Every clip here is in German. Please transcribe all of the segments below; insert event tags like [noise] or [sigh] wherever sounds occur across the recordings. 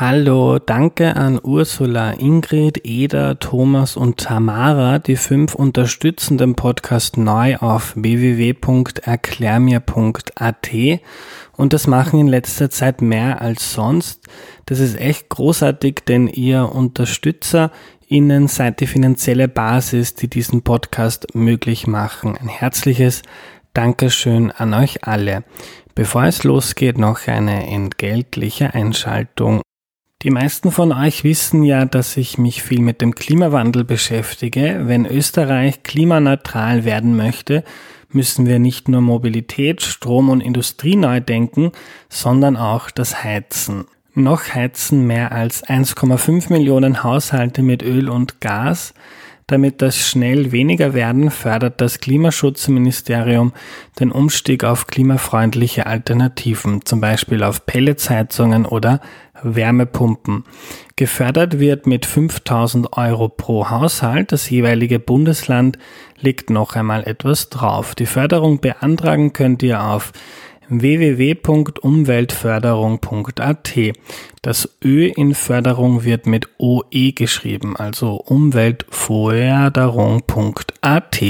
Hallo, danke an Ursula, Ingrid, Eda, Thomas und Tamara, die fünf unterstützen den Podcast neu auf www.erklärmir.at und das machen in letzter Zeit mehr als sonst. Das ist echt großartig, denn ihr Unterstützer Ihnen seid die finanzielle Basis, die diesen Podcast möglich machen. Ein herzliches Dankeschön an euch alle. Bevor es losgeht, noch eine entgeltliche Einschaltung. Die meisten von euch wissen ja, dass ich mich viel mit dem Klimawandel beschäftige. Wenn Österreich klimaneutral werden möchte, müssen wir nicht nur Mobilität, Strom und Industrie neu denken, sondern auch das Heizen. Noch heizen mehr als 1,5 Millionen Haushalte mit Öl und Gas. Damit das schnell weniger werden, fördert das Klimaschutzministerium den Umstieg auf klimafreundliche Alternativen, zum Beispiel auf Pelletsheizungen oder Wärmepumpen. Gefördert wird mit 5000 Euro pro Haushalt. Das jeweilige Bundesland legt noch einmal etwas drauf. Die Förderung beantragen könnt ihr auf www.umweltförderung.at. Das Ö in Förderung wird mit OE geschrieben, also umweltförderung.at.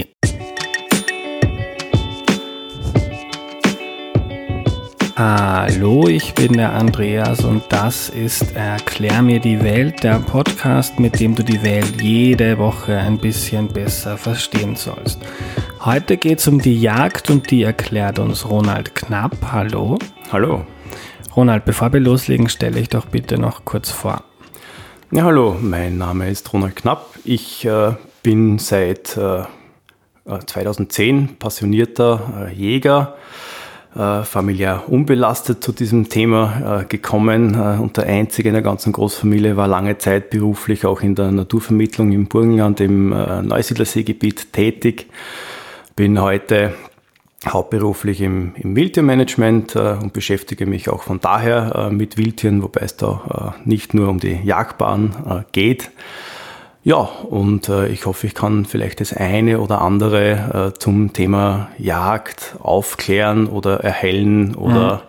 Hallo, ich bin der Andreas und das ist Erklär mir die Welt, der Podcast, mit dem du die Welt jede Woche ein bisschen besser verstehen sollst. Heute geht es um die Jagd und die erklärt uns Ronald Knapp. Hallo. Hallo. Ronald, bevor wir loslegen, stelle ich doch bitte noch kurz vor. Ja, hallo, mein Name ist Ronald Knapp. Ich äh, bin seit äh, 2010 passionierter äh, Jäger äh, familiär unbelastet zu diesem Thema äh, gekommen äh, und der einzige in der ganzen Großfamilie war lange Zeit beruflich auch in der Naturvermittlung im Burgenland im äh, Neusiedlerseegebiet tätig. Bin heute hauptberuflich im, im Wildtiermanagement und beschäftige mich auch von daher mit Wildtieren, wobei es da nicht nur um die Jagdbahn geht. Ja, und äh, ich hoffe, ich kann vielleicht das eine oder andere äh, zum Thema Jagd aufklären oder erhellen oder mhm.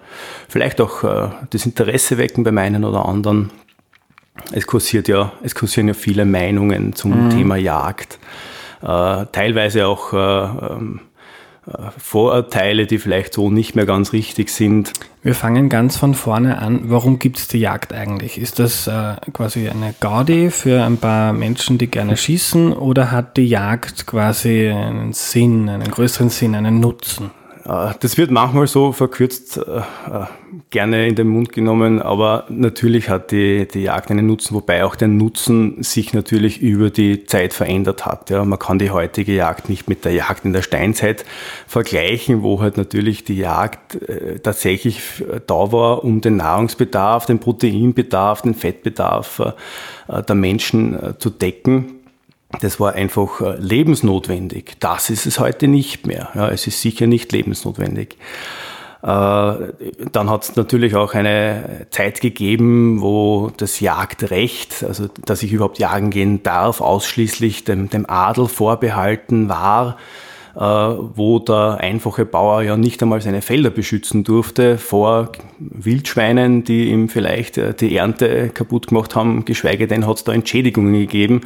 vielleicht auch äh, das Interesse wecken bei meinen oder anderen. Es kursiert ja, es kursieren ja viele Meinungen zum mhm. Thema Jagd. Äh, teilweise auch äh, ähm, Vorurteile, die vielleicht so nicht mehr ganz richtig sind. Wir fangen ganz von vorne an. Warum gibt es die Jagd eigentlich? Ist das äh, quasi eine Gaudi für ein paar Menschen, die gerne schießen, oder hat die Jagd quasi einen Sinn, einen größeren Sinn, einen Nutzen? Äh, das wird manchmal so verkürzt äh, äh, gerne in den Mund genommen, aber natürlich hat die, die Jagd einen Nutzen, wobei auch der Nutzen sich natürlich über die Zeit verändert hat. Ja, man kann die heutige Jagd nicht mit der Jagd in der Steinzeit vergleichen, wo halt natürlich die Jagd tatsächlich da war, um den Nahrungsbedarf, den Proteinbedarf, den Fettbedarf der Menschen zu decken. Das war einfach äh, lebensnotwendig. Das ist es heute nicht mehr. Ja, es ist sicher nicht lebensnotwendig. Äh, dann hat es natürlich auch eine Zeit gegeben, wo das Jagdrecht, also dass ich überhaupt jagen gehen darf, ausschließlich dem, dem Adel vorbehalten war. Äh, wo der einfache Bauer ja nicht einmal seine Felder beschützen durfte vor Wildschweinen, die ihm vielleicht äh, die Ernte kaputt gemacht haben, geschweige denn hat es da Entschädigungen gegeben.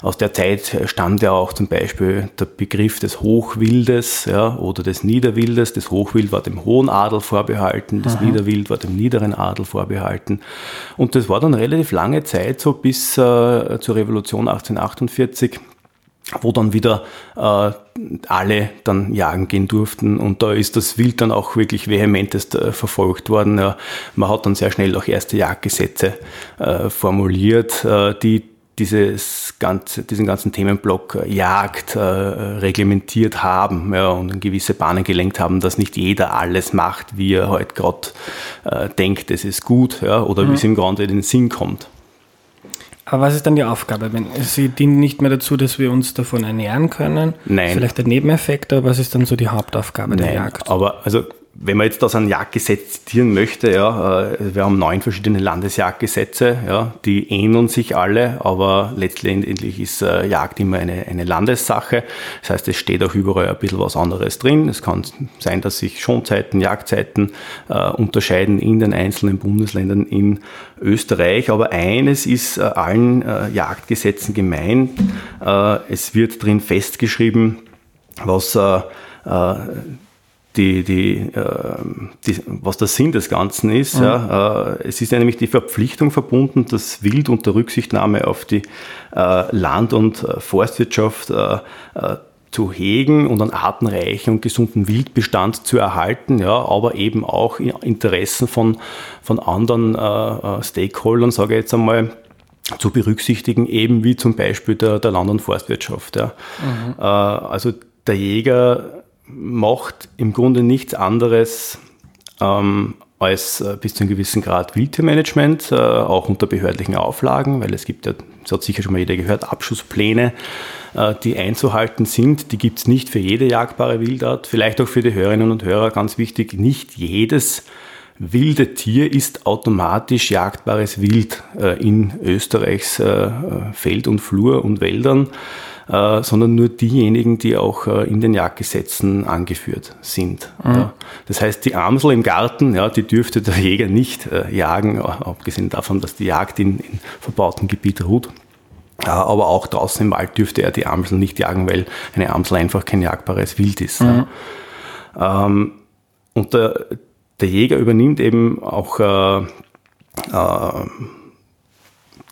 Aus der Zeit stammt ja auch zum Beispiel der Begriff des Hochwildes ja, oder des Niederwildes. Das Hochwild war dem hohen Adel vorbehalten, das Aha. Niederwild war dem niederen Adel vorbehalten. Und das war dann relativ lange Zeit, so bis äh, zur Revolution 1848 wo dann wieder äh, alle dann jagen gehen durften und da ist das Wild dann auch wirklich vehementest äh, verfolgt worden. Ja, man hat dann sehr schnell auch erste Jagdgesetze äh, formuliert, äh, die dieses ganze, diesen ganzen Themenblock äh, Jagd äh, reglementiert haben ja, und in gewisse Bahnen gelenkt haben, dass nicht jeder alles macht, wie er heute gerade äh, denkt, es ist gut ja, oder mhm. wie es ihm gerade in den Sinn kommt. Aber was ist dann die Aufgabe? Wenn, sie dienen nicht mehr dazu, dass wir uns davon ernähren können. Nein. Vielleicht ein Nebeneffekt, aber was ist dann so die Hauptaufgabe Nein, der Jagd? Aber also wenn man jetzt aus einem Jagdgesetz zitieren möchte, ja, äh, wir haben neun verschiedene Landesjagdgesetze, ja, die ähneln sich alle, aber letztendlich ist äh, Jagd immer eine, eine Landessache. Das heißt, es steht auch überall ein bisschen was anderes drin. Es kann sein, dass sich Schonzeiten, Jagdzeiten äh, unterscheiden in den einzelnen Bundesländern in Österreich. Aber eines ist äh, allen äh, Jagdgesetzen gemein. Äh, es wird drin festgeschrieben, was die, die, äh, die, was der Sinn des Ganzen ist. Mhm. Ja, äh, es ist ja nämlich die Verpflichtung verbunden, das Wild unter Rücksichtnahme auf die äh, Land- und äh, Forstwirtschaft äh, äh, zu hegen und einen artenreichen und gesunden Wildbestand zu erhalten, ja, aber eben auch Interessen von, von anderen Stakeholdern, sage ich jetzt einmal, zu berücksichtigen, eben wie zum Beispiel der, der Land- und Forstwirtschaft. Ja. Mhm. Also der Jäger macht im Grunde nichts anderes ähm, als äh, bis zu einem gewissen Grad Wildtiermanagement, äh, auch unter behördlichen Auflagen, weil es gibt ja, das hat sicher schon mal jeder gehört, Abschusspläne, äh, die einzuhalten sind. Die gibt es nicht für jede jagdbare Wildart. Vielleicht auch für die Hörerinnen und Hörer ganz wichtig, nicht jedes wilde Tier ist automatisch jagdbares Wild äh, in Österreichs äh, Feld und Flur und Wäldern. Äh, sondern nur diejenigen, die auch äh, in den Jagdgesetzen angeführt sind. Mhm. Ja. Das heißt, die Amsel im Garten, ja, die dürfte der Jäger nicht äh, jagen, abgesehen davon, dass die Jagd in, in verbautem Gebiet ruht. Aber auch draußen im Wald dürfte er die Amsel nicht jagen, weil eine Amsel einfach kein jagbares Wild ist. Mhm. Ähm, und der, der, Jäger übernimmt eben auch äh, äh,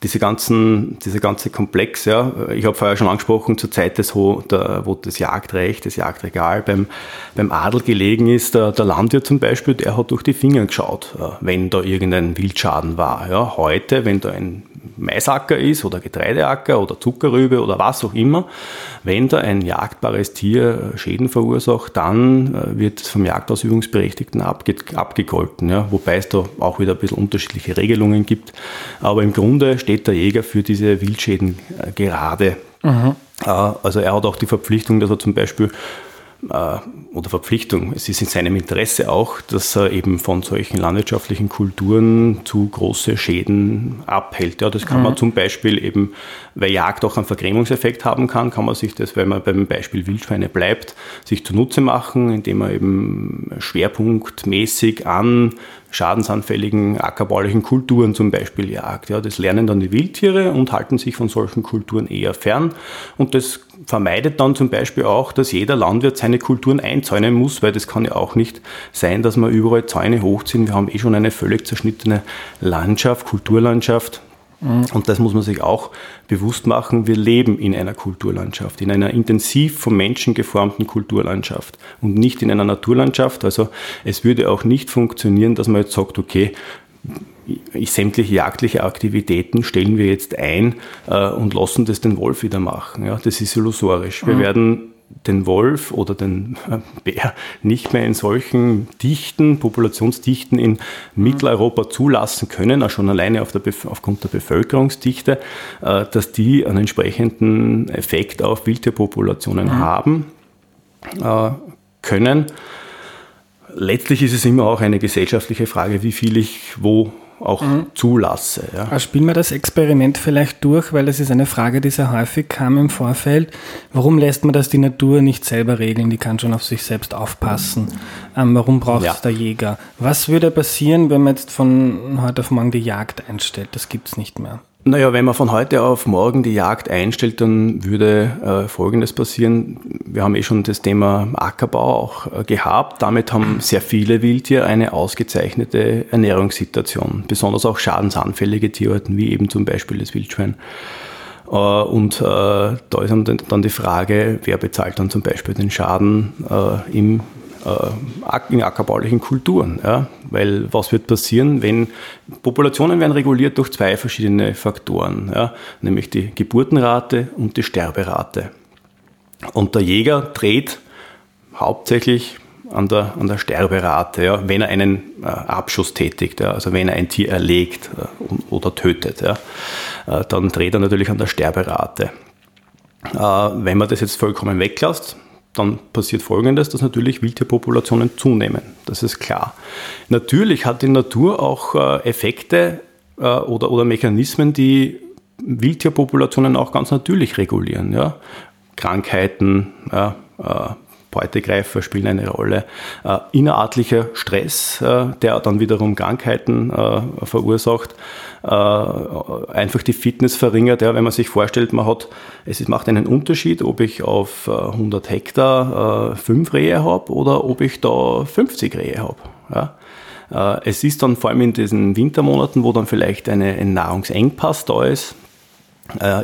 diese ganzen, diese ganze Komplex, ja, ich habe vorher schon angesprochen, zur Zeit des, wo, der, wo das Jagdrecht, das Jagdregal beim, beim Adel gelegen ist, der, der Landwirt zum Beispiel, der hat durch die Finger geschaut, äh, wenn da irgendein Wildschaden war. Ja. Heute, wenn da ein Maisacker ist oder Getreideacker oder Zuckerrübe oder was auch immer, wenn da ein jagdbares Tier Schäden verursacht, dann äh, wird es vom Jagdausübungsberechtigten abge abgegolten, ja, wobei es da auch wieder ein bisschen unterschiedliche Regelungen gibt. Aber im Grunde steht der Jäger für diese Wildschäden äh, gerade. Mhm. Also er hat auch die Verpflichtung, dass er zum Beispiel äh, oder Verpflichtung. Es ist in seinem Interesse auch, dass er eben von solchen landwirtschaftlichen Kulturen zu große Schäden abhält. Ja, das kann mhm. man zum Beispiel eben, weil Jagd auch einen Vergrämungseffekt haben kann, kann man sich das, wenn man beim Beispiel Wildschweine bleibt, sich zunutze machen, indem man eben schwerpunktmäßig an schadensanfälligen ackerbaulichen Kulturen zum Beispiel jagt. Ja, das lernen dann die Wildtiere und halten sich von solchen Kulturen eher fern. Und das vermeidet dann zum Beispiel auch, dass jeder Landwirt seine Kulturen einzäunen muss, weil das kann ja auch nicht sein, dass wir überall Zäune hochziehen. Wir haben eh schon eine völlig zerschnittene Landschaft, Kulturlandschaft. Und das muss man sich auch bewusst machen. Wir leben in einer Kulturlandschaft, in einer intensiv vom Menschen geformten Kulturlandschaft und nicht in einer Naturlandschaft. Also es würde auch nicht funktionieren, dass man jetzt sagt, okay, sämtliche jagdliche Aktivitäten stellen wir jetzt ein äh, und lassen das den Wolf wieder machen. Ja, das ist illusorisch. Wir mhm. werden den Wolf oder den äh, Bär nicht mehr in solchen Dichten, Populationsdichten in Mitteleuropa zulassen können, auch schon alleine auf der aufgrund der Bevölkerungsdichte, äh, dass die einen entsprechenden Effekt auf Wildtierpopulationen mhm. haben äh, können. Letztlich ist es immer auch eine gesellschaftliche Frage, wie viel ich wo auch mhm. zulasse. Ja. Also spielen wir das Experiment vielleicht durch, weil es ist eine Frage, die sehr häufig kam im Vorfeld. Warum lässt man das die Natur nicht selber regeln? Die kann schon auf sich selbst aufpassen. Ähm, warum braucht es ja. der Jäger? Was würde passieren, wenn man jetzt von heute auf morgen die Jagd einstellt? Das gibt es nicht mehr. Naja, wenn man von heute auf morgen die Jagd einstellt, dann würde äh, Folgendes passieren. Wir haben eh schon das Thema Ackerbau auch äh, gehabt. Damit haben sehr viele Wildtiere eine ausgezeichnete Ernährungssituation. Besonders auch schadensanfällige Tierarten, wie eben zum Beispiel das Wildschwein. Äh, und äh, da ist dann die Frage, wer bezahlt dann zum Beispiel den Schaden äh, im in ackerbaulichen Kulturen. Ja? Weil was wird passieren, wenn Populationen werden reguliert durch zwei verschiedene Faktoren, ja? nämlich die Geburtenrate und die Sterberate. Und der Jäger dreht hauptsächlich an der, an der Sterberate, ja, wenn er einen äh, Abschuss tätigt, ja, also wenn er ein Tier erlegt äh, oder tötet, ja, äh, dann dreht er natürlich an der Sterberate. Äh, wenn man das jetzt vollkommen weglässt, dann passiert Folgendes, dass natürlich Wildtierpopulationen zunehmen. Das ist klar. Natürlich hat die Natur auch äh, Effekte äh, oder, oder Mechanismen, die Wildtierpopulationen auch ganz natürlich regulieren. Ja? Krankheiten, ja, äh, Beutegreifer spielen eine Rolle. Äh, innerartlicher Stress, äh, der dann wiederum Krankheiten äh, verursacht, äh, einfach die Fitness verringert. Ja, wenn man sich vorstellt, man hat, es macht einen Unterschied, ob ich auf 100 äh, Hektar äh, fünf Rehe habe oder ob ich da 50 Rehe habe. Ja. Es ist dann vor allem in diesen Wintermonaten, wo dann vielleicht eine, ein Nahrungsengpass da ist, äh,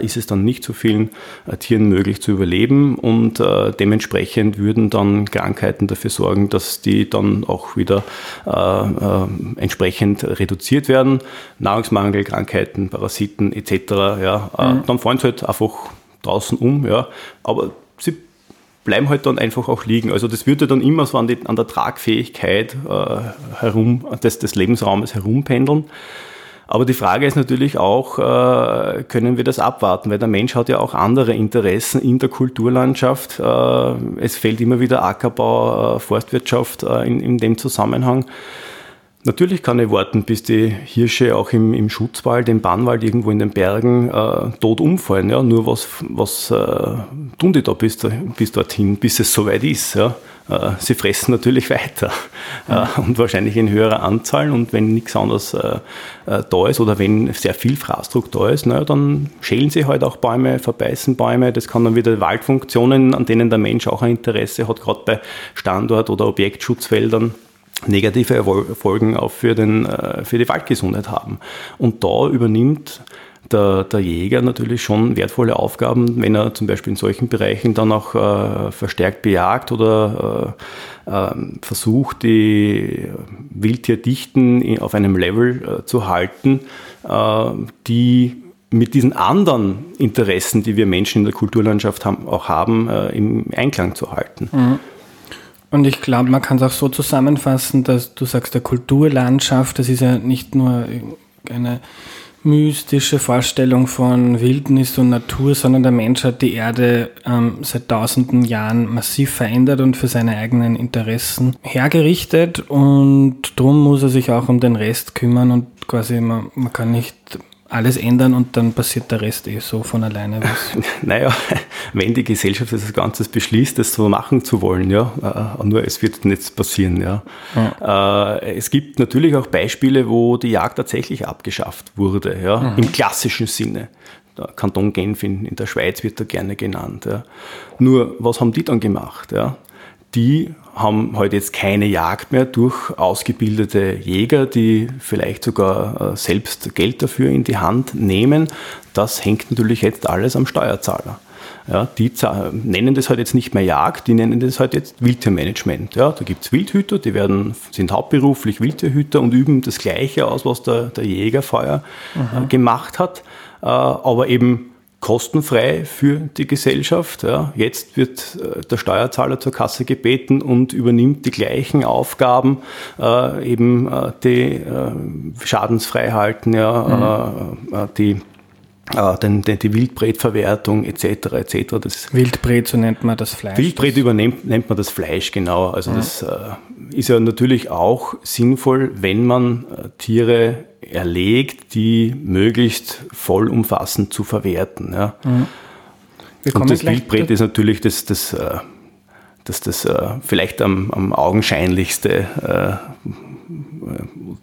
ist es dann nicht so vielen äh, Tieren möglich zu überleben und äh, dementsprechend würden dann Krankheiten dafür sorgen, dass die dann auch wieder äh, äh, entsprechend reduziert werden. Nahrungsmangel, Krankheiten, Parasiten etc. Ja, äh, mhm. Dann fallen sie halt einfach draußen um, ja, aber sie bleiben halt dann einfach auch liegen. Also das würde dann immer so an, die, an der Tragfähigkeit herum, des, des Lebensraumes herumpendeln. Aber die Frage ist natürlich auch, äh, können wir das abwarten? Weil der Mensch hat ja auch andere Interessen in der Kulturlandschaft. Äh, es fällt immer wieder Ackerbau, äh, Forstwirtschaft in, in dem Zusammenhang. Natürlich kann ich warten, bis die Hirsche auch im, im Schutzwald, im Bannwald, irgendwo in den Bergen äh, tot umfallen. Ja? Nur was, was äh, tun die da bis, bis dorthin, bis es soweit ist? Ja? Äh, sie fressen natürlich [laughs] weiter äh, und wahrscheinlich in höherer Anzahl. Und wenn nichts anderes äh, da ist oder wenn sehr viel Fraßdruck da ist, naja, dann schälen sie halt auch Bäume, verbeißen Bäume. Das kann dann wieder Waldfunktionen, an denen der Mensch auch ein Interesse hat, gerade bei Standort- oder Objektschutzfeldern negative Folgen auch für, den, für die Waldgesundheit haben. Und da übernimmt der, der, Jäger natürlich schon wertvolle Aufgaben, wenn er zum Beispiel in solchen Bereichen dann auch äh, verstärkt bejagt oder äh, äh, versucht, die Wildtierdichten auf einem Level äh, zu halten, äh, die mit diesen anderen Interessen, die wir Menschen in der Kulturlandschaft haben, auch haben, äh, im Einklang zu halten. Mhm. Und ich glaube, man kann es auch so zusammenfassen, dass du sagst, der Kulturlandschaft, das ist ja nicht nur eine mystische Vorstellung von Wildnis und Natur, sondern der Mensch hat die Erde ähm, seit tausenden Jahren massiv verändert und für seine eigenen Interessen hergerichtet. Und darum muss er sich auch um den Rest kümmern und quasi man, man kann nicht alles ändern und dann passiert der Rest eh so von alleine. [laughs] naja, wenn die Gesellschaft das Ganze beschließt, das so machen zu wollen, ja, äh, nur es wird nicht passieren, ja. ja. Äh, es gibt natürlich auch Beispiele, wo die Jagd tatsächlich abgeschafft wurde, ja, mhm. im klassischen Sinne. Der Kanton Genf in, in der Schweiz wird da gerne genannt. Ja. Nur, was haben die dann gemacht? Ja? Die haben heute jetzt keine Jagd mehr durch ausgebildete Jäger, die vielleicht sogar äh, selbst Geld dafür in die Hand nehmen. Das hängt natürlich jetzt alles am Steuerzahler. Ja, die nennen das halt jetzt nicht mehr Jagd, die nennen das halt jetzt Wildtiermanagement. Ja, da gibt es Wildhüter, die werden, sind hauptberuflich Wildtierhüter und üben das Gleiche aus, was der, der Jäger vorher äh, gemacht hat, äh, aber eben kostenfrei für die Gesellschaft. Ja. Jetzt wird äh, der Steuerzahler zur Kasse gebeten und übernimmt die gleichen Aufgaben, äh, eben äh, die äh, schadensfrei halten, ja, mhm. Äh, äh, die den, den, die Wildbretverwertung etc. etc. Das Wildbret, so nennt man das Fleisch. Wildbret übernimmt nennt man das Fleisch, genau. Also mhm. das ist ja natürlich auch sinnvoll, wenn man Tiere erlegt, die möglichst vollumfassend zu verwerten. Ja. Mhm. Und das Wildbret ist natürlich das, das, äh, das, das, das äh, vielleicht am, am augenscheinlichste äh,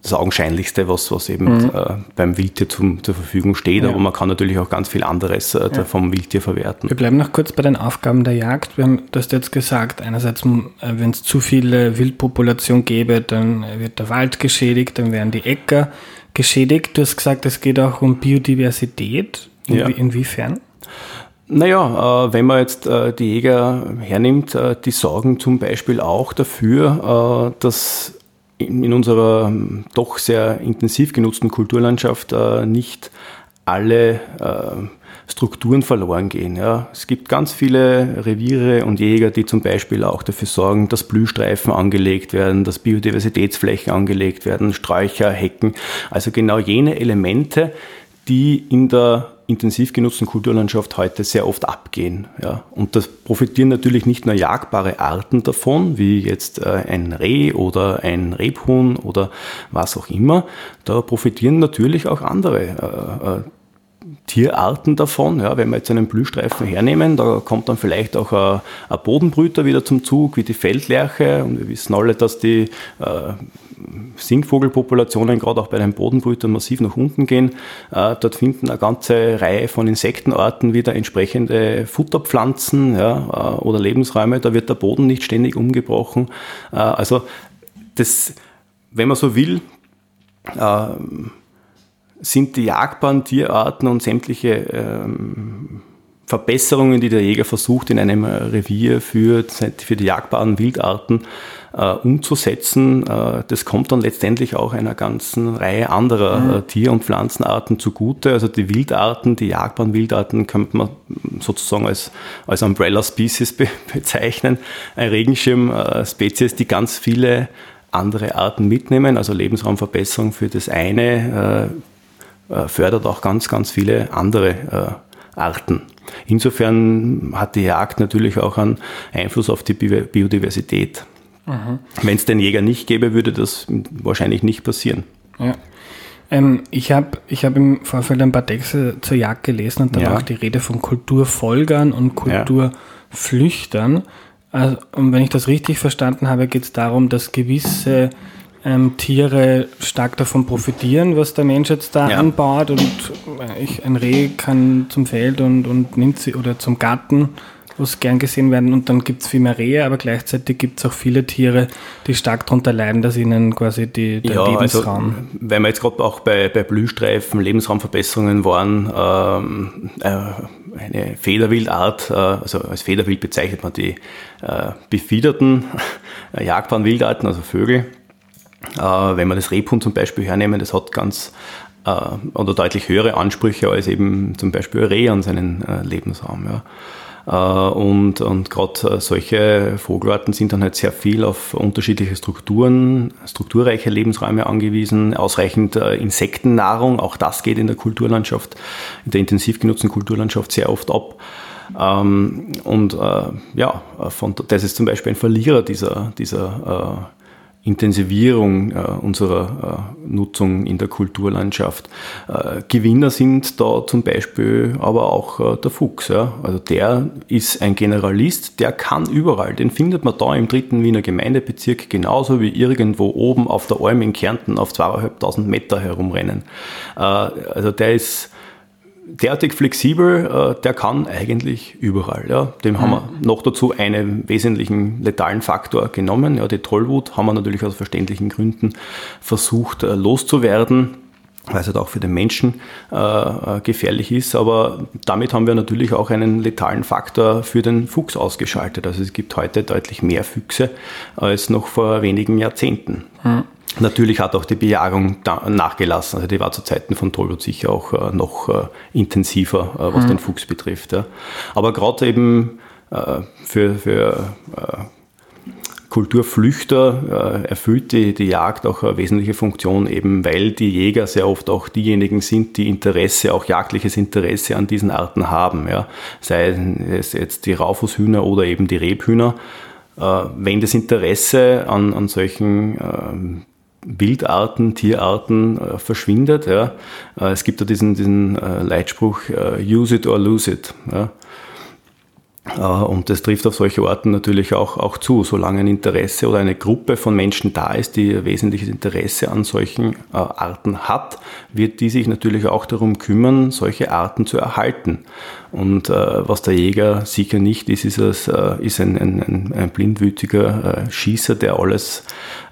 das Augenscheinlichste, was, was eben mhm. äh, beim Wildtier zum, zur Verfügung steht, ja. aber man kann natürlich auch ganz viel anderes äh, ja. vom Wildtier verwerten. Wir bleiben noch kurz bei den Aufgaben der Jagd. Wir haben das jetzt gesagt, einerseits, äh, wenn es zu viele Wildpopulation gäbe, dann wird der Wald geschädigt, dann werden die Äcker geschädigt. Du hast gesagt, es geht auch um Biodiversität. Inwie ja. Inwiefern? Naja, äh, wenn man jetzt äh, die Jäger hernimmt, äh, die sorgen zum Beispiel auch dafür, äh, dass in, in, unserer ähm, doch sehr intensiv genutzten Kulturlandschaft äh, nicht alle äh, Strukturen verloren gehen. Ja. Es gibt ganz viele Reviere und Jäger, die zum Beispiel auch dafür sorgen, dass Blühstreifen angelegt werden, dass Biodiversitätsflächen angelegt werden, Sträucher, Hecken. Also genau jene Elemente, die in der intensiv genutzten Kulturlandschaft heute sehr oft abgehen. Ja. Und das profitieren natürlich nicht nur jagbare Arten davon, wie jetzt äh, ein Reh oder ein Rebhuhn oder was auch immer. Da profitieren natürlich auch andere äh, äh Tierarten davon. Ja, wenn wir jetzt einen Blühstreifen hernehmen, da kommt dann vielleicht auch ein, ein Bodenbrüter wieder zum Zug, wie die Feldlerche. Und wir wissen alle, dass die äh, Singvogelpopulationen gerade auch bei den Bodenbrütern massiv nach unten gehen. Äh, dort finden eine ganze Reihe von Insektenarten wieder entsprechende Futterpflanzen ja, äh, oder Lebensräume. Da wird der Boden nicht ständig umgebrochen. Äh, also das, wenn man so will, sind die jagbaren Tierarten und sämtliche ähm, Verbesserungen, die der Jäger versucht, in einem Revier für, für die jagbaren Wildarten äh, umzusetzen, äh, das kommt dann letztendlich auch einer ganzen Reihe anderer mhm. äh, Tier- und Pflanzenarten zugute. Also die Wildarten, die jagbaren Wildarten könnte man sozusagen als, als Umbrella Species be [laughs] bezeichnen. Ein Regenschirm-Spezies, die ganz viele andere Arten mitnehmen, also Lebensraumverbesserung für das eine äh, äh, fördert auch ganz, ganz viele andere äh, Arten. Insofern hat die Jagd natürlich auch einen Einfluss auf die Biodiversität. Mhm. Wenn es den Jäger nicht gäbe, würde das wahrscheinlich nicht passieren. Ja. Ähm, ich habe ich hab im Vorfeld ein paar Texte zur Jagd gelesen und da ja. auch die Rede von Kulturfolgern und Kulturflüchtern. Also, und wenn ich das richtig verstanden habe, geht es darum, dass gewisse ähm, Tiere stark davon profitieren, was der Mensch jetzt da ja. anbaut. Und äh, ich, ein Reh kann zum Feld und, und nimmt sie oder zum Garten, wo es gern gesehen werden. Und dann gibt es viel mehr Rehe, aber gleichzeitig gibt es auch viele Tiere, die stark darunter leiden, dass ihnen quasi die, der ja, also, Lebensraum... Also, weil wir jetzt gerade auch bei, bei Blühstreifen, Lebensraumverbesserungen waren, ähm, äh, eine Federwildart, äh, also als Federwild bezeichnet man die äh, befiederten, jagbaren Wildarten, also Vögel, äh, wenn wir das Rebhuhn zum Beispiel hernehmen, das hat ganz äh, oder deutlich höhere Ansprüche als eben zum Beispiel ein Reh an seinen äh, Lebensraum. Ja. Und, und gerade solche Vogelarten sind dann halt sehr viel auf unterschiedliche Strukturen, strukturreiche Lebensräume angewiesen, ausreichend Insektennahrung, auch das geht in der Kulturlandschaft, in der intensiv genutzten Kulturlandschaft sehr oft ab. Ähm, und ja, von, das ist zum Beispiel ein Verlierer dieser, dieser Intensivierung äh, unserer äh, Nutzung in der Kulturlandschaft. Äh, Gewinner sind da zum Beispiel aber auch äh, der Fuchs. Ja? Also der ist ein Generalist, der kann überall. Den findet man da im dritten Wiener Gemeindebezirk genauso wie irgendwo oben auf der Alm in Kärnten auf zweieinhalbtausend Meter herumrennen. Äh, also der ist derartig flexibel, äh, der kann eigentlich überall. Ja. Dem haben wir mhm. noch dazu einen wesentlichen letalen Faktor genommen. Ja, die Tollwut haben wir natürlich aus verständlichen Gründen versucht äh, loszuwerden weil es halt auch für den Menschen äh, äh, gefährlich ist. Aber damit haben wir natürlich auch einen letalen Faktor für den Fuchs ausgeschaltet. Also es gibt heute deutlich mehr Füchse als noch vor wenigen Jahrzehnten. Mhm. Natürlich hat auch die Bejagung nachgelassen. Also die war zu Zeiten von Tollwut sicher auch äh, noch äh, intensiver, äh, was mhm. den Fuchs betrifft. Aber gerade eben für, für Kulturflüchter erfüllt die, die Jagd auch eine wesentliche Funktion, eben weil die Jäger sehr oft auch diejenigen sind, die Interesse, auch jagdliches Interesse an diesen Arten haben. Ja. Sei es jetzt die Raufußhühner oder eben die Rebhühner. Wenn das Interesse an, an solchen ähm, Wildarten, Tierarten äh, verschwindet. Ja. Äh, es gibt da diesen, diesen äh, Leitspruch, äh, use it or lose it. Ja. Äh, und das trifft auf solche Orten natürlich auch, auch zu. Solange ein Interesse oder eine Gruppe von Menschen da ist, die wesentliches Interesse an solchen äh, Arten hat, wird die sich natürlich auch darum kümmern, solche Arten zu erhalten. Und äh, was der Jäger sicher nicht ist, ist, es, äh, ist ein, ein, ein blindwütiger äh, Schießer, der alles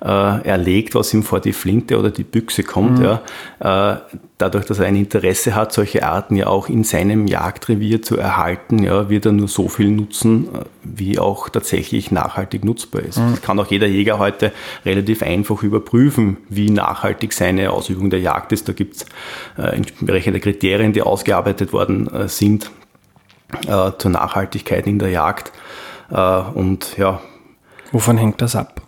erlegt, was ihm vor die Flinte oder die Büchse kommt. Mhm. Ja. Dadurch, dass er ein Interesse hat, solche Arten ja auch in seinem Jagdrevier zu erhalten, ja, wird er nur so viel nutzen, äh, wie auch tatsächlich nachhaltig nutzbar ist. Mhm. Das kann auch jeder Jäger heute relativ einfach überprüfen, wie nachhaltig seine Ausübung der Jagd ist. Da gibt es äh, entsprechende Kriterien, die ausgearbeitet worden äh, sind äh, zur Nachhaltigkeit in der Jagd. Äh, und ja. Wovon hängt das ab?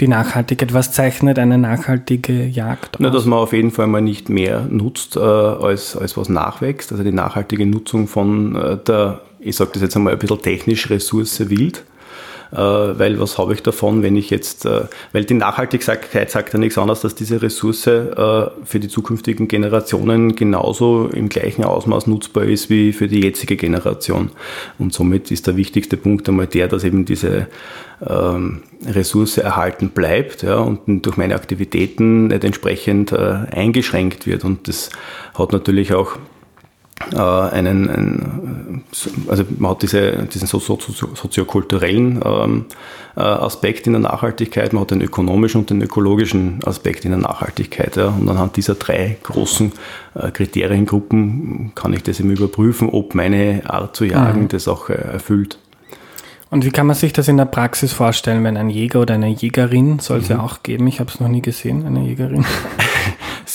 die Nachhaltigkeit? Was zeichnet eine nachhaltige Jagd aus? Na, dass man auf jeden Fall mal nicht mehr nutzt, äh, als, als was nachwächst. Also die nachhaltige Nutzung von äh, der, ich sage das jetzt einmal ein bisschen technisch, Ressource Wild äh, weil was habe ich davon, wenn ich jetzt, äh, weil die Nachhaltigkeit sagt ja nichts anderes, dass diese Ressource äh, für die zukünftigen Generationen genauso im gleichen Ausmaß nutzbar ist wie für die jetzige Generation. Und somit ist der wichtigste Punkt einmal der, dass eben diese ähm, Ressource erhalten bleibt ja, und durch meine Aktivitäten nicht entsprechend eingeschränkt wird. Und das hat natürlich auch einen, einen, also man hat diese, diesen soziokulturellen ähm, äh, Aspekt in der Nachhaltigkeit, man hat den ökonomischen und den ökologischen Aspekt in der Nachhaltigkeit. Ja. Und anhand dieser drei großen äh, Kriteriengruppen kann ich das eben überprüfen, ob meine Art zu jagen mhm. das auch erfüllt. Und wie kann man sich das in der Praxis vorstellen, wenn ein Jäger oder eine Jägerin, soll es mhm. ja auch geben, ich habe es noch nie gesehen, eine Jägerin. [laughs]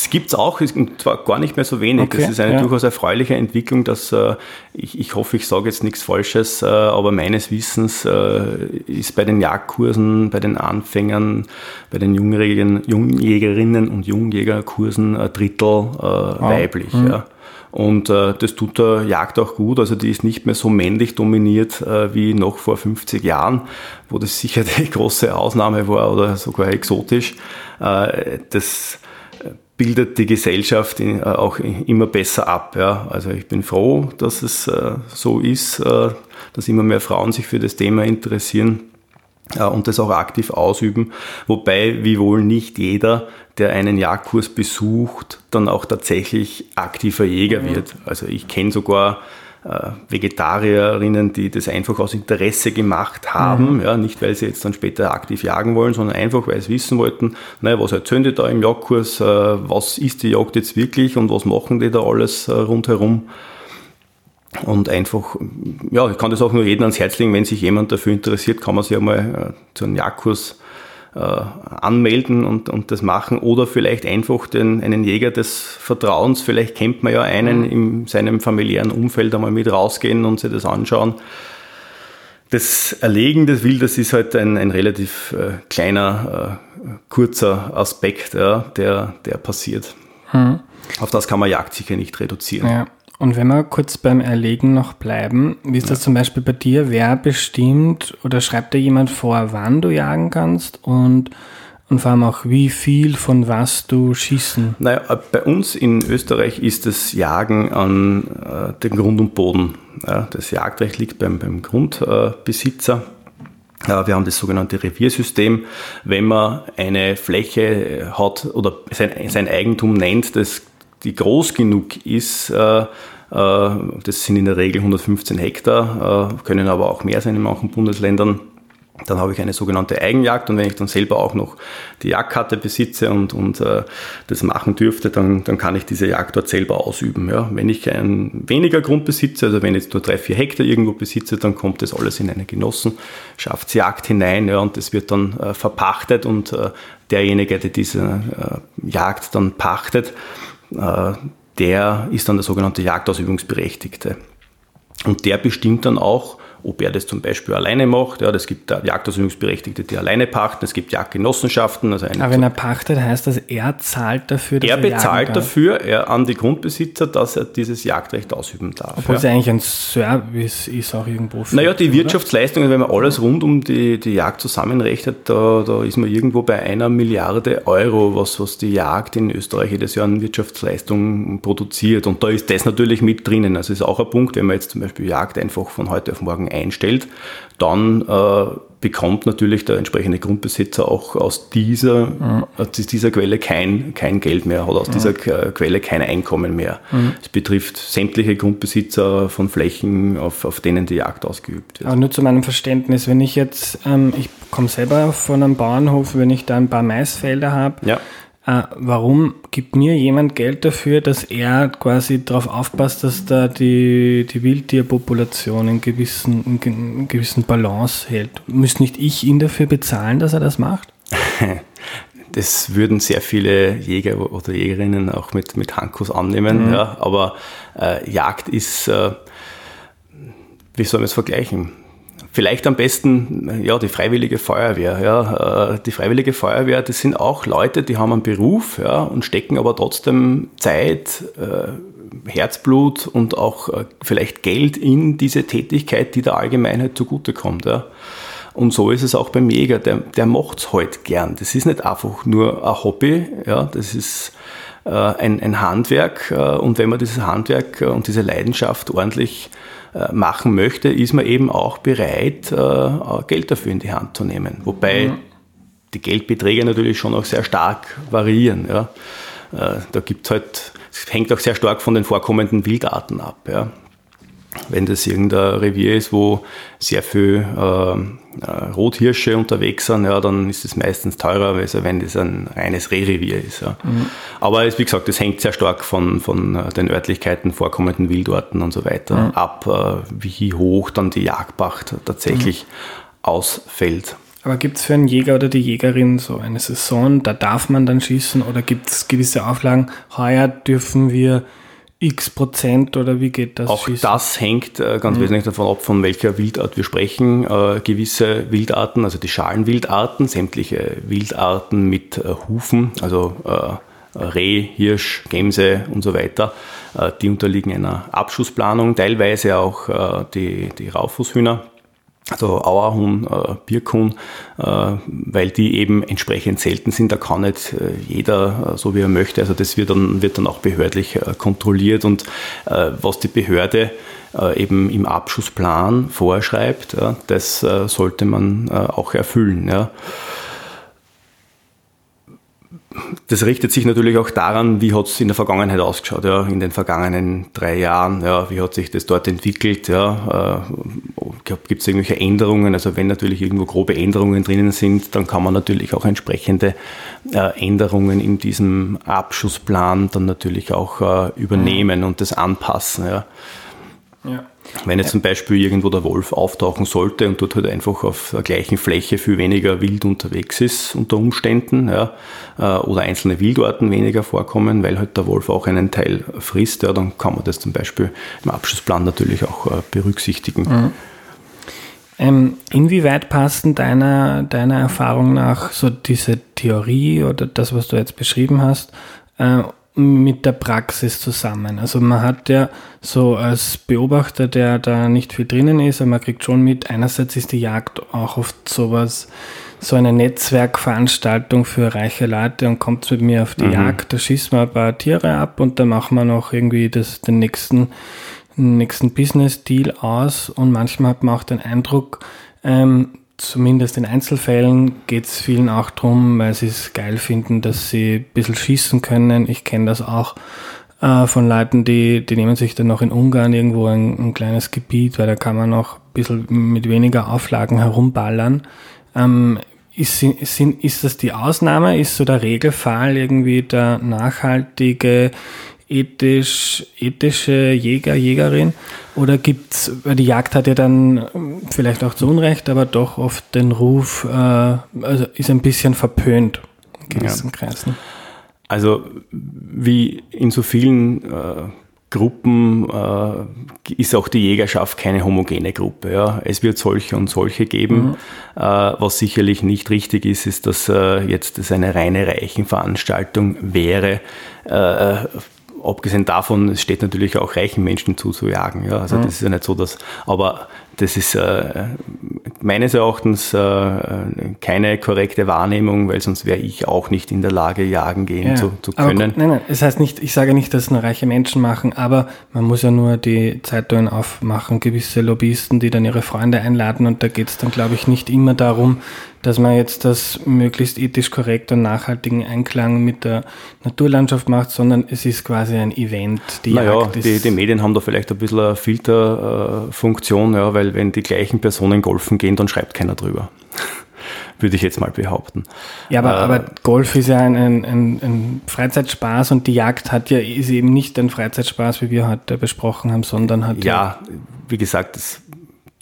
Es gibt es auch, und zwar gar nicht mehr so wenig. Okay, das ist eine ja. durchaus erfreuliche Entwicklung, dass äh, ich, ich hoffe, ich sage jetzt nichts Falsches, äh, aber meines Wissens äh, ist bei den Jagdkursen, bei den Anfängern, bei den Jungjägerinnen und Jungjägerkursen ein Drittel oh. weiblich. Mhm. Ja. Und äh, das tut der Jagd auch gut. Also die ist nicht mehr so männlich dominiert äh, wie noch vor 50 Jahren, wo das sicher die [laughs] große Ausnahme war oder sogar exotisch. Äh, das bildet die Gesellschaft äh, auch immer besser ab. Ja. Also ich bin froh, dass es äh, so ist, äh, dass immer mehr Frauen sich für das Thema interessieren und das auch aktiv ausüben. Wobei, wie wohl nicht jeder, der einen Jagdkurs besucht, dann auch tatsächlich aktiver Jäger mhm. wird. Also ich kenne sogar äh, Vegetarierinnen, die das einfach aus Interesse gemacht haben, mhm. ja, nicht weil sie jetzt dann später aktiv jagen wollen, sondern einfach weil sie wissen wollten, naja, was erzählen die da im Jagdkurs, äh, was ist die Jagd jetzt wirklich und was machen die da alles äh, rundherum. Und einfach, ja, ich kann das auch nur jedem ans Herz legen, wenn sich jemand dafür interessiert, kann man sich einmal zu einem Jagdkurs äh, anmelden und, und das machen oder vielleicht einfach den, einen Jäger des Vertrauens, vielleicht kennt man ja einen mhm. in seinem familiären Umfeld einmal mit rausgehen und sich das anschauen. Das Erlegen des Wildes ist halt ein, ein relativ äh, kleiner, äh, kurzer Aspekt, ja, der, der passiert. Mhm. Auf das kann man Jagd sicher nicht reduzieren. Ja. Und wenn wir kurz beim Erlegen noch bleiben, wie ist das zum Beispiel bei dir? Wer bestimmt oder schreibt dir jemand vor, wann du jagen kannst und, und vor allem auch wie viel von was du schießen? Naja, bei uns in Österreich ist das Jagen an äh, dem Grund und Boden. Ja, das Jagdrecht liegt beim, beim Grundbesitzer. Äh, wir haben das sogenannte Reviersystem. Wenn man eine Fläche hat oder sein, sein Eigentum nennt, das die groß genug ist, äh, äh, das sind in der Regel 115 Hektar, äh, können aber auch mehr sein in manchen Bundesländern. Dann habe ich eine sogenannte Eigenjagd und wenn ich dann selber auch noch die Jagdkarte besitze und, und äh, das machen dürfte, dann, dann kann ich diese Jagd dort selber ausüben. Ja. Wenn ich ein weniger Grund besitze, also wenn ich jetzt nur drei, vier Hektar irgendwo besitze, dann kommt das alles in eine Genossenschaftsjagd hinein ja, und das wird dann äh, verpachtet und äh, derjenige, der diese äh, Jagd dann pachtet, äh, der ist dann der sogenannte Jagdausübungsberechtigte. Und der bestimmt dann auch, ob er das zum Beispiel alleine macht. Ja, es gibt Jagdausübungsberechtigte, die alleine pachten, es gibt Jagdgenossenschaften. Also Aber wenn er pachtet, heißt das, er zahlt dafür, dass er, er bezahlt dafür er, an die Grundbesitzer, dass er dieses Jagdrecht ausüben darf. Obwohl ja. es eigentlich ein Service ist auch irgendwo. Für naja, die oder? Wirtschaftsleistungen, wenn man alles rund um die, die Jagd zusammenrechnet, da, da ist man irgendwo bei einer Milliarde Euro, was, was die Jagd in Österreich jedes Jahr an Wirtschaftsleistungen produziert. Und da ist das natürlich mit drinnen. Also ist auch ein Punkt, wenn man jetzt zum Beispiel Jagd einfach von heute auf morgen einstellt, dann äh, bekommt natürlich der entsprechende Grundbesitzer auch aus dieser, mhm. aus dieser Quelle kein, kein Geld mehr, hat aus mhm. dieser Quelle kein Einkommen mehr. Mhm. Es betrifft sämtliche Grundbesitzer von Flächen, auf, auf denen die Jagd ausgeübt wird. Aber nur zu meinem Verständnis, wenn ich jetzt, ähm, ich komme selber von einem Bauernhof, wenn ich da ein paar Maisfelder habe, ja äh, warum gibt mir jemand Geld dafür, dass er quasi darauf aufpasst, dass da die, die Wildtierpopulation in gewissen, in gewissen Balance hält? Müsste nicht ich ihn dafür bezahlen, dass er das macht? [laughs] Das würden sehr viele Jäger oder Jägerinnen auch mit, mit Hankus annehmen. Mhm. Ja, aber äh, Jagd ist, äh, wie soll man es vergleichen? Vielleicht am besten ja die freiwillige Feuerwehr. Ja, äh, die freiwillige Feuerwehr, das sind auch Leute, die haben einen Beruf ja, und stecken aber trotzdem Zeit, äh, Herzblut und auch äh, vielleicht Geld in diese Tätigkeit, die der Allgemeinheit zugutekommt. Ja. Und so ist es auch beim Jäger, der, der macht es halt gern. Das ist nicht einfach nur ein Hobby, ja, das ist ein, ein Handwerk. Äh, und wenn man dieses Handwerk und diese Leidenschaft ordentlich machen möchte, ist man eben auch bereit, äh, Geld dafür in die Hand zu nehmen. Wobei mhm. die Geldbeträge natürlich schon auch sehr stark variieren. Ja. Äh, da gibt es halt, es hängt auch sehr stark von den vorkommenden Wildarten ab. Ja. Wenn das irgendein Revier ist, wo sehr viel äh, äh, Rothirsche unterwegs sind, ja, dann ist es meistens teurer, als wenn das ein reines Rehrevier ist. Ja. Mhm. Aber wie gesagt, das hängt sehr stark von, von äh, den Örtlichkeiten, vorkommenden Wildorten und so weiter mhm. ab, äh, wie hoch dann die Jagdpacht tatsächlich mhm. ausfällt. Aber gibt es für einen Jäger oder die Jägerin so eine Saison, da darf man dann schießen oder gibt es gewisse Auflagen, heuer dürfen wir x Prozent oder wie geht das? Auch Schießen? das hängt äh, ganz mhm. wesentlich davon ab, von welcher Wildart wir sprechen. Äh, gewisse Wildarten, also die Schalenwildarten, sämtliche Wildarten mit äh, Hufen, also Reh, Hirsch, Gemse und so weiter, die unterliegen einer Abschussplanung, teilweise auch die, die Raufußhühner also Auerhuhn, äh, Birkhuhn, äh, weil die eben entsprechend selten sind. Da kann nicht äh, jeder äh, so wie er möchte. Also das wird dann, wird dann auch behördlich äh, kontrolliert und äh, was die Behörde eben im Abschussplan vorschreibt, das sollte man auch erfüllen. Ja das richtet sich natürlich auch daran, wie hat es in der Vergangenheit ausgeschaut, ja, in den vergangenen drei Jahren, ja, wie hat sich das dort entwickelt, ja, äh, gibt es irgendwelche Änderungen, also wenn natürlich irgendwo grobe Änderungen drinnen sind, dann kann man natürlich auch entsprechende äh, Änderungen in diesem Abschussplan dann natürlich auch äh, übernehmen und das anpassen, ja. ja. Wenn jetzt zum Beispiel irgendwo der Wolf auftauchen sollte und dort halt einfach auf der gleichen Fläche viel weniger wild unterwegs ist unter Umständen, ja, äh, oder einzelne Wildarten weniger vorkommen, weil halt der Wolf auch einen Teil frisst, ja, dann kann man das zum Beispiel im Abschlussplan natürlich auch äh, berücksichtigen. Mhm. Ähm, inwieweit passen deiner, deiner Erfahrung nach so diese Theorie oder das, was du jetzt beschrieben hast, äh, mit der Praxis zusammen. Also man hat ja so als Beobachter, der da nicht viel drinnen ist, aber man kriegt schon mit, einerseits ist die Jagd auch oft sowas, so eine Netzwerkveranstaltung für reiche Leute und kommt mit mir auf die mhm. Jagd, da schießen wir ein paar Tiere ab und dann machen wir noch irgendwie das, den nächsten, nächsten Business-Deal aus und manchmal hat man auch den Eindruck, ähm, zumindest in Einzelfällen geht es vielen auch darum, weil sie es geil finden, dass sie ein bisschen schießen können. Ich kenne das auch äh, von Leuten, die, die nehmen sich dann noch in Ungarn irgendwo ein, ein, kleines Gebiet, weil da kann man noch ein bisschen mit weniger Auflagen herumballern. Ähm, ist, sind, ist das die Ausnahme? Ist so der Regelfall irgendwie der nachhaltige ethisch, ethische Jäger, Jägerin? Oder gibt's, weil die Jagd hat ja dann ähm, vielleicht auch zu Unrecht, aber doch oft den Ruf, äh, also ist ein bisschen verpönt in gewissen ja. Kreisen. Also wie in so vielen äh, Gruppen äh, ist auch die Jägerschaft keine homogene Gruppe. Ja. Es wird solche und solche geben. Mhm. Äh, was sicherlich nicht richtig ist, ist, dass äh, jetzt das eine reine Reichenveranstaltung wäre äh, abgesehen davon, es steht natürlich auch reichen Menschen zu, zu jagen. Ja. Also mhm. das ist ja nicht so, dass, aber das ist äh, meines Erachtens äh, keine korrekte Wahrnehmung, weil sonst wäre ich auch nicht in der Lage, jagen gehen ja. zu, zu können. Aber, nein, nein, es heißt nicht, ich sage nicht, dass es nur reiche Menschen machen, aber man muss ja nur die Zeitungen aufmachen, gewisse Lobbyisten, die dann ihre Freunde einladen und da geht es dann, glaube ich, nicht immer darum, dass man jetzt das möglichst ethisch korrekt und nachhaltigen Einklang mit der Naturlandschaft macht, sondern es ist quasi ein Event. Die naja, die, die, Medien haben da vielleicht ein bisschen eine Filterfunktion, ja, weil wenn die gleichen Personen golfen gehen, dann schreibt keiner drüber. [laughs] Würde ich jetzt mal behaupten. Ja, aber, äh, aber Golf ist ja ein, ein, ein, Freizeitspaß und die Jagd hat ja, ist eben nicht ein Freizeitspaß, wie wir heute besprochen haben, sondern hat ja. Ja, wie gesagt, das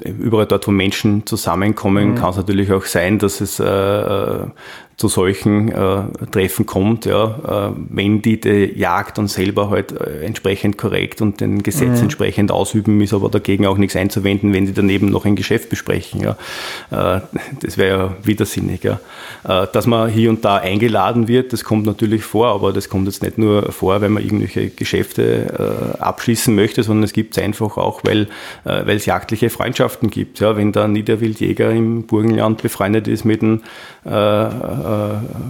überall dort, wo Menschen zusammenkommen, mhm. kann es natürlich auch sein, dass es äh, zu solchen äh, Treffen kommt, ja, äh, wenn die die Jagd dann selber halt äh, entsprechend korrekt und den Gesetz mhm. entsprechend ausüben, ist aber dagegen auch nichts einzuwenden, wenn die daneben noch ein Geschäft besprechen. Ja. Äh, das wäre ja widersinnig. Ja. Äh, dass man hier und da eingeladen wird, das kommt natürlich vor, aber das kommt jetzt nicht nur vor, wenn man irgendwelche Geschäfte äh, abschließen möchte, sondern es gibt es einfach auch, weil es jagdliche Freundschaften gibt. Ja. Wenn der Niederwildjäger im Burgenland befreundet ist mit einem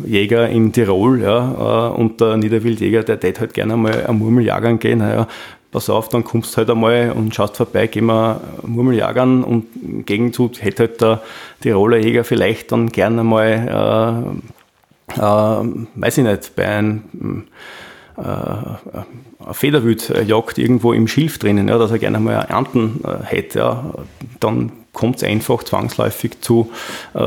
Jäger in Tirol ja, und der Niederwildjäger, der tät halt gerne mal am Murmeljagern gehen, ja, pass auf, dann kommst du halt einmal und schaust vorbei, gehen wir Murmeljagern und im Gegenzug hätte halt der Tiroler Jäger vielleicht dann gerne mal, äh, äh, weiß ich nicht, bei einem äh, Federwildjagd irgendwo im Schilf drinnen, ja, dass er gerne mal Ernten äh, hätte, ja, dann kommt es einfach zwangsläufig zu äh,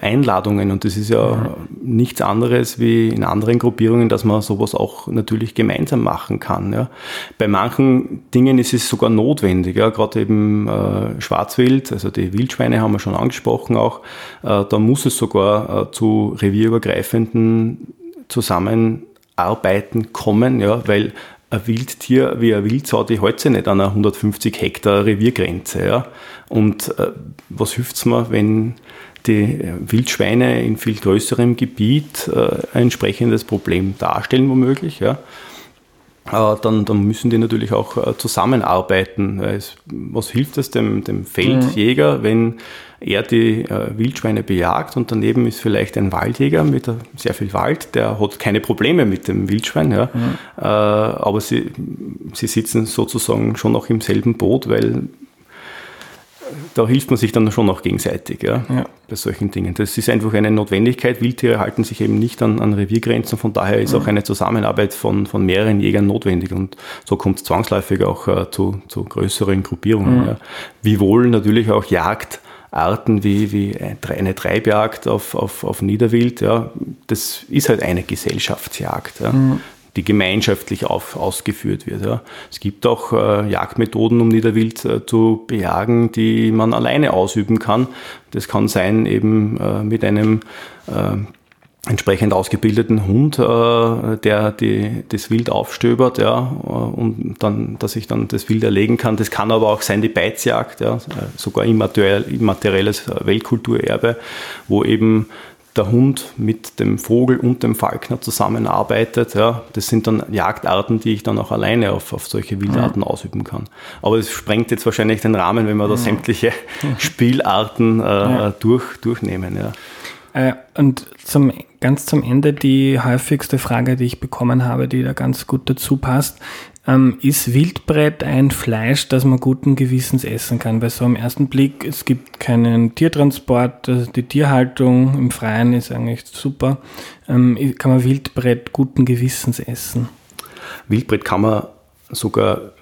Einladungen. Und das ist ja mhm. nichts anderes wie in anderen Gruppierungen, dass man sowas auch natürlich gemeinsam machen kann. Ja. Bei manchen Dingen ist es sogar notwendig, ja. gerade eben äh, Schwarzwild, also die Wildschweine haben wir schon angesprochen auch, äh, da muss es sogar äh, zu revierübergreifenden Zusammenarbeiten kommen, ja, weil ein Wildtier wie ein Wildsau, die hält sich nicht an einer 150 Hektar Reviergrenze. Ja. Und äh, was hilft es mir, wenn die Wildschweine in viel größerem Gebiet äh, ein entsprechendes Problem darstellen, womöglich? Ja. Äh, dann, dann, müssen die natürlich auch äh, zusammenarbeiten. Was hilft es dem, dem Feldjäger, mhm. wenn er die äh, Wildschweine bejagt und daneben ist vielleicht ein Waldjäger mit sehr viel Wald, der hat keine Probleme mit dem Wildschwein, ja. Mhm. aber sie, sie sitzen sozusagen schon noch im selben Boot, weil da hilft man sich dann schon auch gegenseitig ja, ja, bei solchen Dingen. Das ist einfach eine Notwendigkeit. Wildtiere halten sich eben nicht an, an Reviergrenzen, von daher ist mhm. auch eine Zusammenarbeit von, von mehreren Jägern notwendig und so kommt es zwangsläufig auch äh, zu, zu größeren Gruppierungen. Mhm. Ja. Wiewohl natürlich auch Jagdarten wie, wie eine Treibjagd auf, auf, auf Niederwild, ja, das ist halt eine Gesellschaftsjagd. Ja. Mhm die gemeinschaftlich auf, ausgeführt wird. Ja. Es gibt auch äh, Jagdmethoden, um Niederwild äh, zu bejagen, die man alleine ausüben kann. Das kann sein eben äh, mit einem äh, entsprechend ausgebildeten Hund, äh, der die, das Wild aufstöbert, ja, äh, und dann, dass ich dann das Wild erlegen kann. Das kann aber auch sein die Beizjagd, ja, sogar immaterielles Weltkulturerbe, wo eben der Hund mit dem Vogel und dem Falkner zusammenarbeitet. Ja, das sind dann Jagdarten, die ich dann auch alleine auf, auf solche Wildarten mhm. ausüben kann. Aber es sprengt jetzt wahrscheinlich den Rahmen, wenn wir da mhm. sämtliche [laughs] Spielarten äh, ja. durch, durchnehmen. Ja. Äh, und zum, ganz zum Ende die häufigste Frage, die ich bekommen habe, die da ganz gut dazu passt. Ähm, ist Wildbrett ein Fleisch, das man guten Gewissens essen kann? Weil so am ersten Blick, es gibt keinen Tiertransport, äh, die Tierhaltung im Freien ist eigentlich super. Ähm, kann man Wildbrett guten Gewissens essen? Wildbrett kann man sogar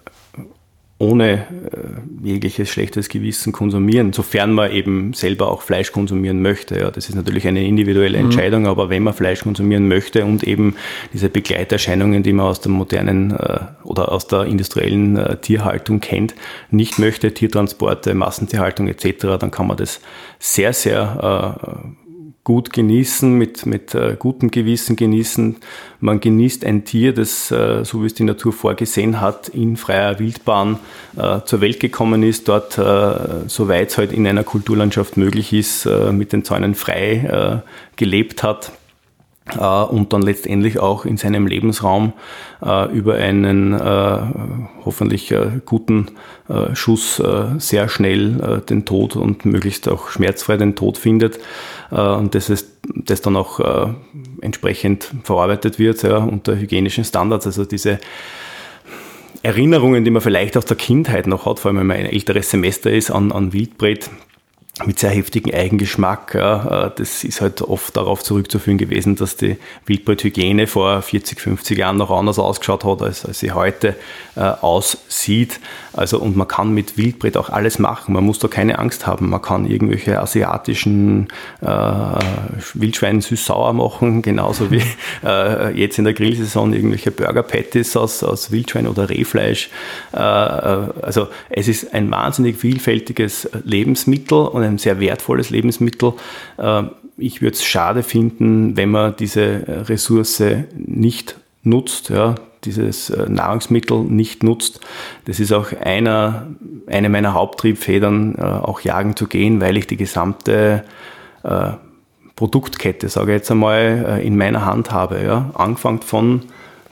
ohne äh, jegliches schlechtes Gewissen konsumieren, sofern man eben selber auch Fleisch konsumieren möchte. Ja, das ist natürlich eine individuelle mhm. Entscheidung, mhm. aber wenn man Fleisch konsumieren möchte und eben diese Begleiterscheinungen, die man aus der modernen äh, oder aus der industriellen äh, Tierhaltung kennt, nicht möchte, Tiertransporte, Massentierhaltung etc., dann kann man das sehr, sehr äh, gut genießen, mit, mit äh, gutem Gewissen genießen. Man genießt ein Tier, das, äh, so wie es die Natur vorgesehen hat, in freier Wildbahn äh, zur Welt gekommen ist, dort, äh, soweit es halt in einer Kulturlandschaft möglich ist, äh, mit den Zäunen frei äh, gelebt hat äh, und dann letztendlich auch in seinem Lebensraum äh, über einen äh, hoffentlich guten Schuss sehr schnell den Tod und möglichst auch schmerzfrei den Tod findet und das ist das dann auch entsprechend verarbeitet wird ja, unter hygienischen Standards. Also diese Erinnerungen, die man vielleicht aus der Kindheit noch hat, vor allem wenn man ein älteres Semester ist, an, an Wildbret, mit sehr heftigen Eigengeschmack. Ja, äh, das ist halt oft darauf zurückzuführen gewesen, dass die Wildbrethygiene vor 40, 50 Jahren noch anders ausgeschaut hat, als, als sie heute äh, aussieht. Also, und man kann mit Wildbret auch alles machen. Man muss da keine Angst haben. Man kann irgendwelche asiatischen äh, Wildschweine süß-sauer machen, [laughs] genauso wie äh, jetzt in der Grillsaison irgendwelche Burger-Patties aus, aus Wildschwein oder Rehfleisch. Äh, äh, also, es ist ein wahnsinnig vielfältiges Lebensmittel und ein sehr wertvolles Lebensmittel. Äh, ich würde es schade finden, wenn man diese Ressource nicht nutzt, ja, dieses äh, Nahrungsmittel nicht nutzt. Das ist auch einer, eine meiner Haupttriebfedern, äh, auch jagen zu gehen, weil ich die gesamte äh, Produktkette, sage ich jetzt einmal, in meiner Hand habe. Ja. Angefangen von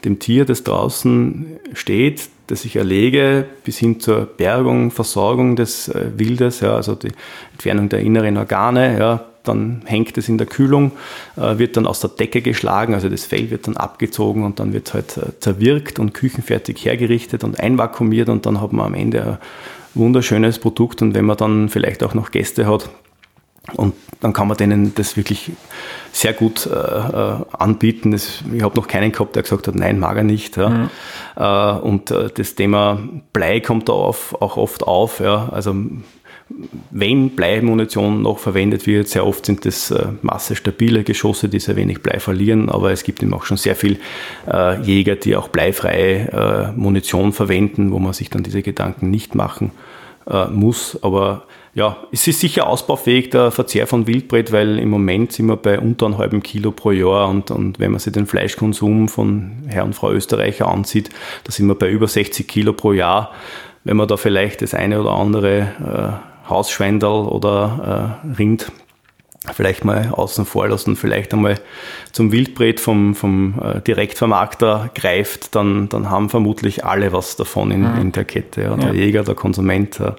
dem Tier, das draußen steht, das ich erlege, bis hin zur Bergung, Versorgung des Wildes, ja, also die Entfernung der inneren Organe, ja, dann hängt es in der Kühlung, äh, wird dann aus der Decke geschlagen, also das Fell wird dann abgezogen und dann wird es halt äh, zerwirkt und küchenfertig hergerichtet und einvakuumiert und dann hat man am Ende ein wunderschönes Produkt und wenn man dann vielleicht auch noch Gäste hat, und dann kann man denen das wirklich sehr gut äh, äh anbieten. Das, ich habe noch keinen gehabt, der gesagt hat, nein, mag er nicht. Ja. Mhm. Äh, und äh, das Thema Blei kommt da auf, auch oft auf. Ja. Also wenn Bleimunition noch verwendet wird, sehr oft sind das äh, massestabile Geschosse, die sehr wenig Blei verlieren, aber es gibt eben auch schon sehr viele äh, Jäger, die auch bleifreie äh, Munition verwenden, wo man sich dann diese Gedanken nicht machen äh, muss. Aber ja, es ist sicher ausbaufähig, der Verzehr von Wildbret, weil im Moment sind wir bei unter einem halben Kilo pro Jahr und, und wenn man sich den Fleischkonsum von Herr und Frau Österreicher ansieht, da sind wir bei über 60 Kilo pro Jahr. Wenn man da vielleicht das eine oder andere äh, Hausschweindel oder äh, Rind vielleicht mal außen vor lassen, vielleicht einmal zum Wildbret vom, vom äh, Direktvermarkter greift, dann, dann haben vermutlich alle was davon in, mhm. in der Kette. Ja. Der ja. Jäger, der Konsument. Ja.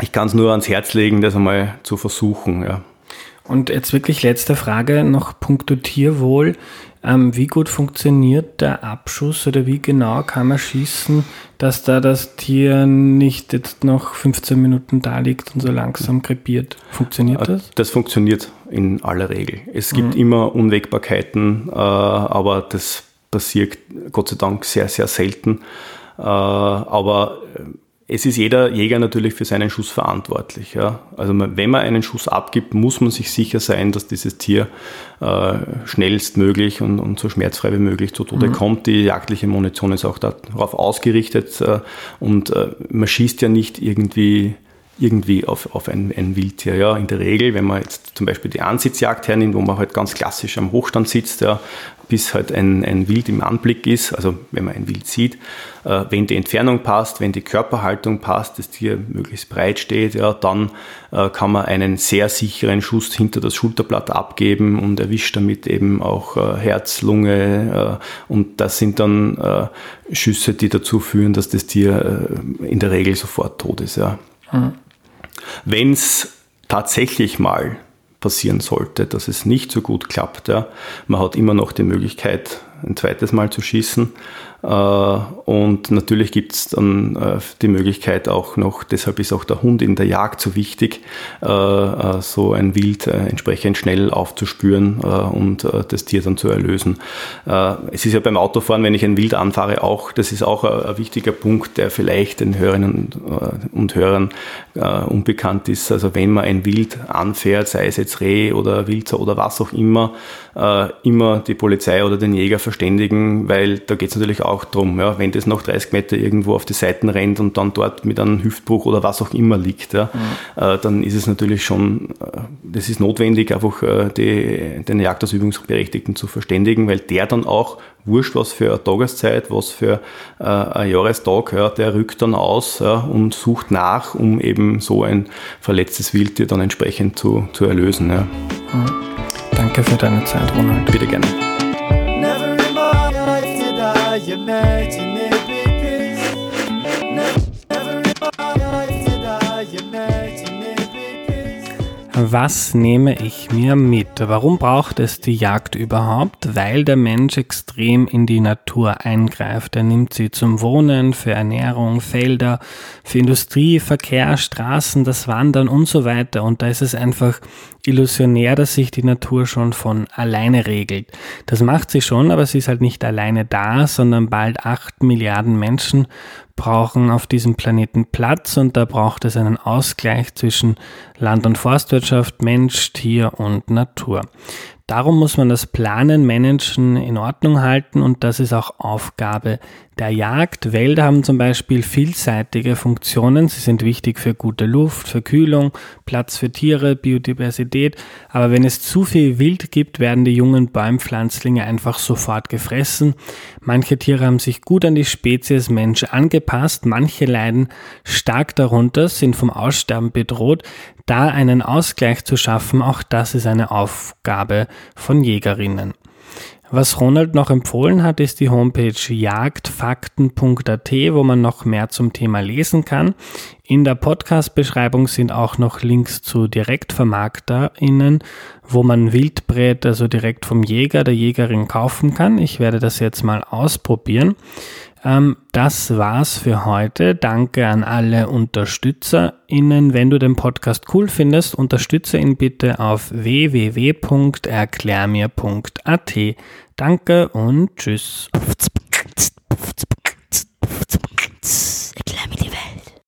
Ich kann es nur ans Herz legen, das einmal zu versuchen. Ja. Und jetzt wirklich letzte Frage noch puncto Tierwohl. Ähm, wie gut funktioniert der Abschuss oder wie genau kann man schießen, dass da das Tier nicht jetzt noch 15 Minuten da liegt und so langsam krepiert? Funktioniert äh, das? Das funktioniert in aller Regel. Es gibt mhm. immer Unwägbarkeiten, äh, aber das passiert Gott sei Dank sehr, sehr selten. Äh, aber es ist jeder Jäger natürlich für seinen Schuss verantwortlich. Ja. Also wenn man einen Schuss abgibt, muss man sich sicher sein, dass dieses Tier äh, schnellstmöglich und, und, so schmerzfrei wie möglich zu Tode mhm. kommt. Die jagdliche Munition ist auch darauf ausgerichtet äh, und äh, man schießt ja nicht irgendwie irgendwie auf, auf ein, ein Wildtier. Ja, in der Regel, wenn man jetzt zum Beispiel die Ansitzjagd hernimmt, wo man halt ganz klassisch am Hochstand sitzt, ja, bis halt ein, ein Wild im Anblick ist, also wenn man ein Wild sieht, äh, wenn die Entfernung passt, wenn die Körperhaltung passt, das Tier möglichst breit steht, ja, dann äh, kann man einen sehr sicheren Schuss hinter das Schulterblatt abgeben und erwischt damit eben auch äh, Herz, Lunge äh, und das sind dann äh, Schüsse, die dazu führen, dass das Tier äh, in der Regel sofort tot ist. Ja. Mhm. Wenn es tatsächlich mal passieren sollte, dass es nicht so gut klappt, ja, man hat immer noch die Möglichkeit, ein zweites Mal zu schießen. Äh, und natürlich gibt es dann äh, die Möglichkeit auch noch, deshalb ist auch der Hund in der Jagd so wichtig, äh, so ein Wild entsprechend schnell aufzuspüren und das Tier dann zu erlösen. Es ist ja beim Autofahren, wenn ich ein Wild anfahre, auch, das ist auch ein wichtiger Punkt, der vielleicht den Hörerinnen und Hörern unbekannt ist. Also wenn man ein Wild anfährt, sei es jetzt Reh oder Wilzer oder was auch immer, immer die Polizei oder den Jäger verständigen, weil da geht es natürlich auch darum, ja, wenn das noch 30 Meter irgendwo auf die Seiten rennt und dann dort mit einem Hüftbruch oder was auch immer liegt, ja, mhm. äh, dann ist es natürlich schon, äh, das ist notwendig, einfach äh, die, den Jagdausübungsberechtigten zu verständigen, weil der dann auch, wurscht was für eine Tageszeit, was für äh, ein Jahrestag, ja, der rückt dann aus ja, und sucht nach, um eben so ein verletztes Wildtier dann entsprechend zu, zu erlösen. Ja. Mhm. Danke für deine Zeit, Ronald. Bitte gerne. Was nehme ich mir mit? Warum braucht es die Jagd überhaupt? Weil der Mensch extrem in die Natur eingreift. Er nimmt sie zum Wohnen, für Ernährung, Felder, für Industrie, Verkehr, Straßen, das Wandern und so weiter. Und da ist es einfach illusionär, dass sich die Natur schon von alleine regelt. Das macht sie schon, aber sie ist halt nicht alleine da, sondern bald acht Milliarden Menschen brauchen auf diesem Planeten Platz und da braucht es einen Ausgleich zwischen Land- und Forstwirtschaft, Mensch, Tier und Natur. Darum muss man das Planen, Managen in Ordnung halten und das ist auch Aufgabe der Jagd. Wälder haben zum Beispiel vielseitige Funktionen. Sie sind wichtig für gute Luft, für Kühlung, Platz für Tiere, Biodiversität. Aber wenn es zu viel Wild gibt, werden die jungen Bäumpflanzlinge einfach sofort gefressen. Manche Tiere haben sich gut an die Spezies Mensch angepasst. Manche leiden stark darunter, sind vom Aussterben bedroht. Da einen Ausgleich zu schaffen, auch das ist eine Aufgabe von Jägerinnen. Was Ronald noch empfohlen hat, ist die Homepage jagdfakten.at, wo man noch mehr zum Thema lesen kann. In der Podcast-Beschreibung sind auch noch Links zu DirektvermarkterInnen, wo man Wildbrät also direkt vom Jäger, der Jägerin kaufen kann. Ich werde das jetzt mal ausprobieren. Ähm, das war's für heute. Danke an alle UnterstützerInnen. Wenn du den Podcast cool findest, unterstütze ihn bitte auf www.erklärmir.at. Danke und tschüss.